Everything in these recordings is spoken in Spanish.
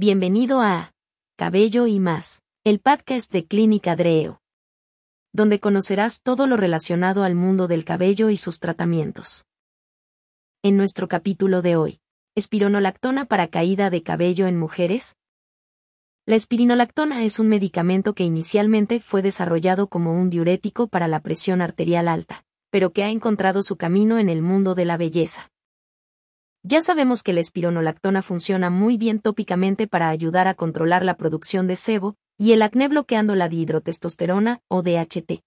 Bienvenido a Cabello y más, el podcast de Clínica Dreo, donde conocerás todo lo relacionado al mundo del cabello y sus tratamientos. En nuestro capítulo de hoy, espironolactona para caída de cabello en mujeres. La espironolactona es un medicamento que inicialmente fue desarrollado como un diurético para la presión arterial alta, pero que ha encontrado su camino en el mundo de la belleza. Ya sabemos que la espironolactona funciona muy bien tópicamente para ayudar a controlar la producción de sebo y el acné bloqueando la dihidrotestosterona o DHT.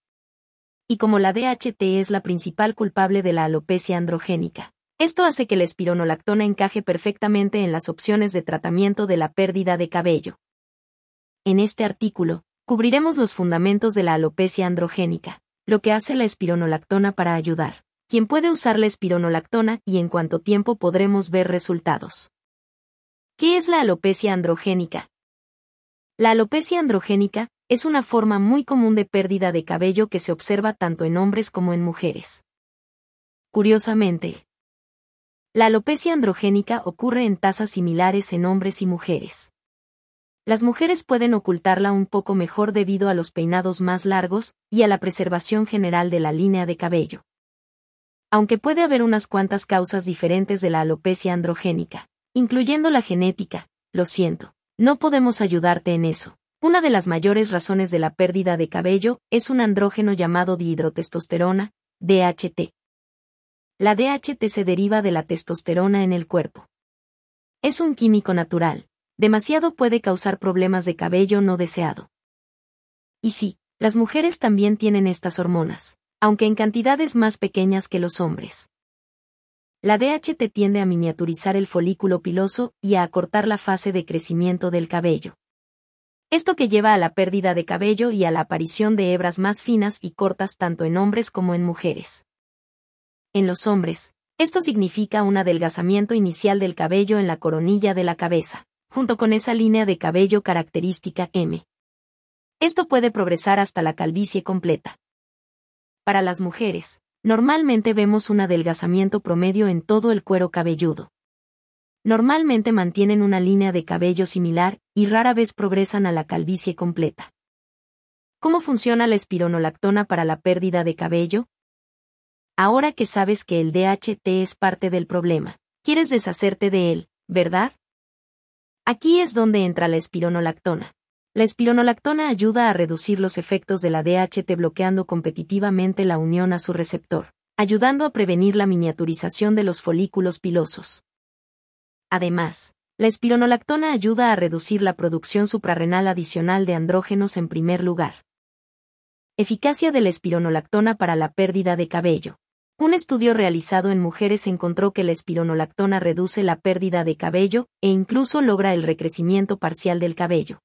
Y como la DHT es la principal culpable de la alopecia androgénica, esto hace que la espironolactona encaje perfectamente en las opciones de tratamiento de la pérdida de cabello. En este artículo, cubriremos los fundamentos de la alopecia androgénica, lo que hace la espironolactona para ayudar quien puede usar la espironolactona y en cuánto tiempo podremos ver resultados. ¿Qué es la alopecia androgénica? La alopecia androgénica es una forma muy común de pérdida de cabello que se observa tanto en hombres como en mujeres. Curiosamente, la alopecia androgénica ocurre en tasas similares en hombres y mujeres. Las mujeres pueden ocultarla un poco mejor debido a los peinados más largos y a la preservación general de la línea de cabello aunque puede haber unas cuantas causas diferentes de la alopecia androgénica, incluyendo la genética, lo siento, no podemos ayudarte en eso. Una de las mayores razones de la pérdida de cabello es un andrógeno llamado dihidrotestosterona, DHT. La DHT se deriva de la testosterona en el cuerpo. Es un químico natural, demasiado puede causar problemas de cabello no deseado. Y sí, las mujeres también tienen estas hormonas aunque en cantidades más pequeñas que los hombres. La DHT tiende a miniaturizar el folículo piloso y a acortar la fase de crecimiento del cabello. Esto que lleva a la pérdida de cabello y a la aparición de hebras más finas y cortas tanto en hombres como en mujeres. En los hombres, esto significa un adelgazamiento inicial del cabello en la coronilla de la cabeza, junto con esa línea de cabello característica M. Esto puede progresar hasta la calvicie completa. Para las mujeres, normalmente vemos un adelgazamiento promedio en todo el cuero cabelludo. Normalmente mantienen una línea de cabello similar y rara vez progresan a la calvicie completa. ¿Cómo funciona la espironolactona para la pérdida de cabello? Ahora que sabes que el DHT es parte del problema, quieres deshacerte de él, ¿verdad? Aquí es donde entra la espironolactona. La espironolactona ayuda a reducir los efectos de la DHT bloqueando competitivamente la unión a su receptor, ayudando a prevenir la miniaturización de los folículos pilosos. Además, la espironolactona ayuda a reducir la producción suprarrenal adicional de andrógenos en primer lugar. Eficacia de la espironolactona para la pérdida de cabello. Un estudio realizado en mujeres encontró que la espironolactona reduce la pérdida de cabello e incluso logra el recrecimiento parcial del cabello.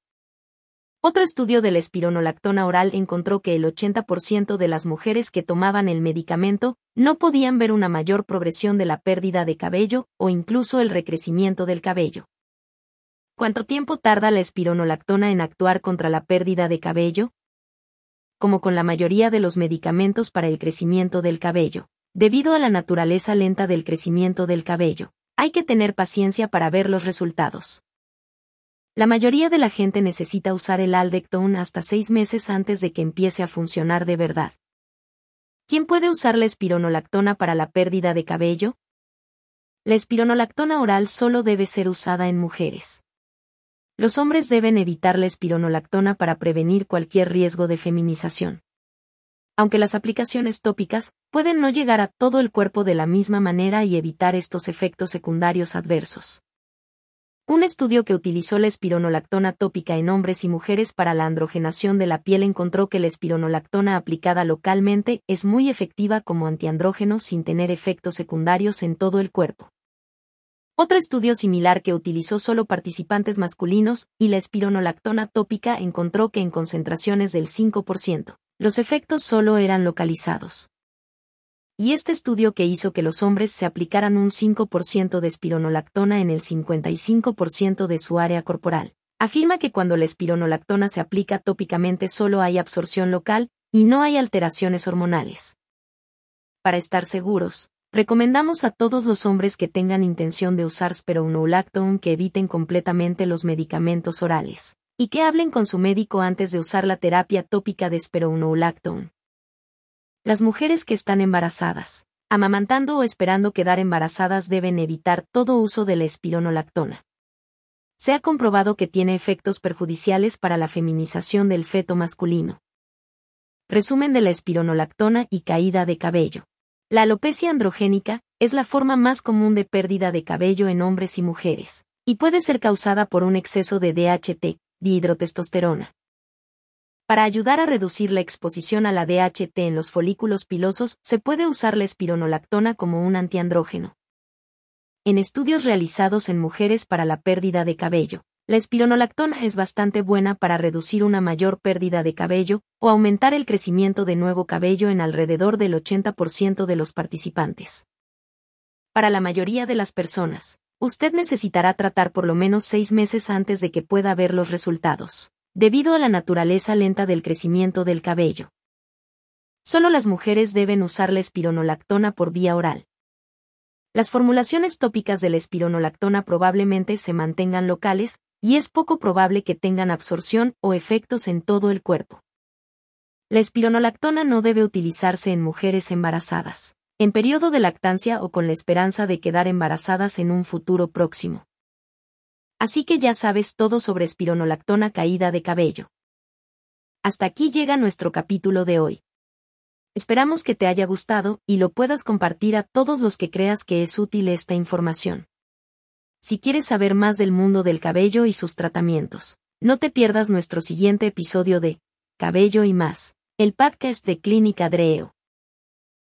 Otro estudio de la espironolactona oral encontró que el 80% de las mujeres que tomaban el medicamento no podían ver una mayor progresión de la pérdida de cabello o incluso el recrecimiento del cabello. ¿Cuánto tiempo tarda la espironolactona en actuar contra la pérdida de cabello? Como con la mayoría de los medicamentos para el crecimiento del cabello, debido a la naturaleza lenta del crecimiento del cabello, hay que tener paciencia para ver los resultados. La mayoría de la gente necesita usar el Aldectone hasta seis meses antes de que empiece a funcionar de verdad. ¿Quién puede usar la espironolactona para la pérdida de cabello? La espironolactona oral solo debe ser usada en mujeres. Los hombres deben evitar la espironolactona para prevenir cualquier riesgo de feminización. Aunque las aplicaciones tópicas pueden no llegar a todo el cuerpo de la misma manera y evitar estos efectos secundarios adversos. Un estudio que utilizó la espironolactona tópica en hombres y mujeres para la androgenación de la piel encontró que la espironolactona aplicada localmente es muy efectiva como antiandrógeno sin tener efectos secundarios en todo el cuerpo. Otro estudio similar que utilizó solo participantes masculinos y la espironolactona tópica encontró que en concentraciones del 5%, los efectos solo eran localizados y este estudio que hizo que los hombres se aplicaran un 5% de espironolactona en el 55% de su área corporal, afirma que cuando la espironolactona se aplica tópicamente solo hay absorción local y no hay alteraciones hormonales. Para estar seguros, Recomendamos a todos los hombres que tengan intención de usar spironolactone que eviten completamente los medicamentos orales y que hablen con su médico antes de usar la terapia tópica de spironolactone. Las mujeres que están embarazadas, amamantando o esperando quedar embarazadas deben evitar todo uso de la espironolactona. Se ha comprobado que tiene efectos perjudiciales para la feminización del feto masculino. Resumen de la espironolactona y caída de cabello. La alopecia androgénica es la forma más común de pérdida de cabello en hombres y mujeres, y puede ser causada por un exceso de DHT, dihidrotestosterona. Para ayudar a reducir la exposición a la DHT en los folículos pilosos, se puede usar la espironolactona como un antiandrógeno. En estudios realizados en mujeres para la pérdida de cabello, la espironolactona es bastante buena para reducir una mayor pérdida de cabello o aumentar el crecimiento de nuevo cabello en alrededor del 80% de los participantes. Para la mayoría de las personas, usted necesitará tratar por lo menos seis meses antes de que pueda ver los resultados, debido a la naturaleza lenta del crecimiento del cabello. Solo las mujeres deben usar la espironolactona por vía oral. Las formulaciones tópicas de la espironolactona probablemente se mantengan locales, y es poco probable que tengan absorción o efectos en todo el cuerpo. La espironolactona no debe utilizarse en mujeres embarazadas, en periodo de lactancia o con la esperanza de quedar embarazadas en un futuro próximo. Así que ya sabes todo sobre espironolactona caída de cabello. Hasta aquí llega nuestro capítulo de hoy. Esperamos que te haya gustado y lo puedas compartir a todos los que creas que es útil esta información. Si quieres saber más del mundo del cabello y sus tratamientos, no te pierdas nuestro siguiente episodio de Cabello y más, el podcast de Clínica Dreo.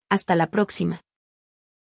Hasta la próxima.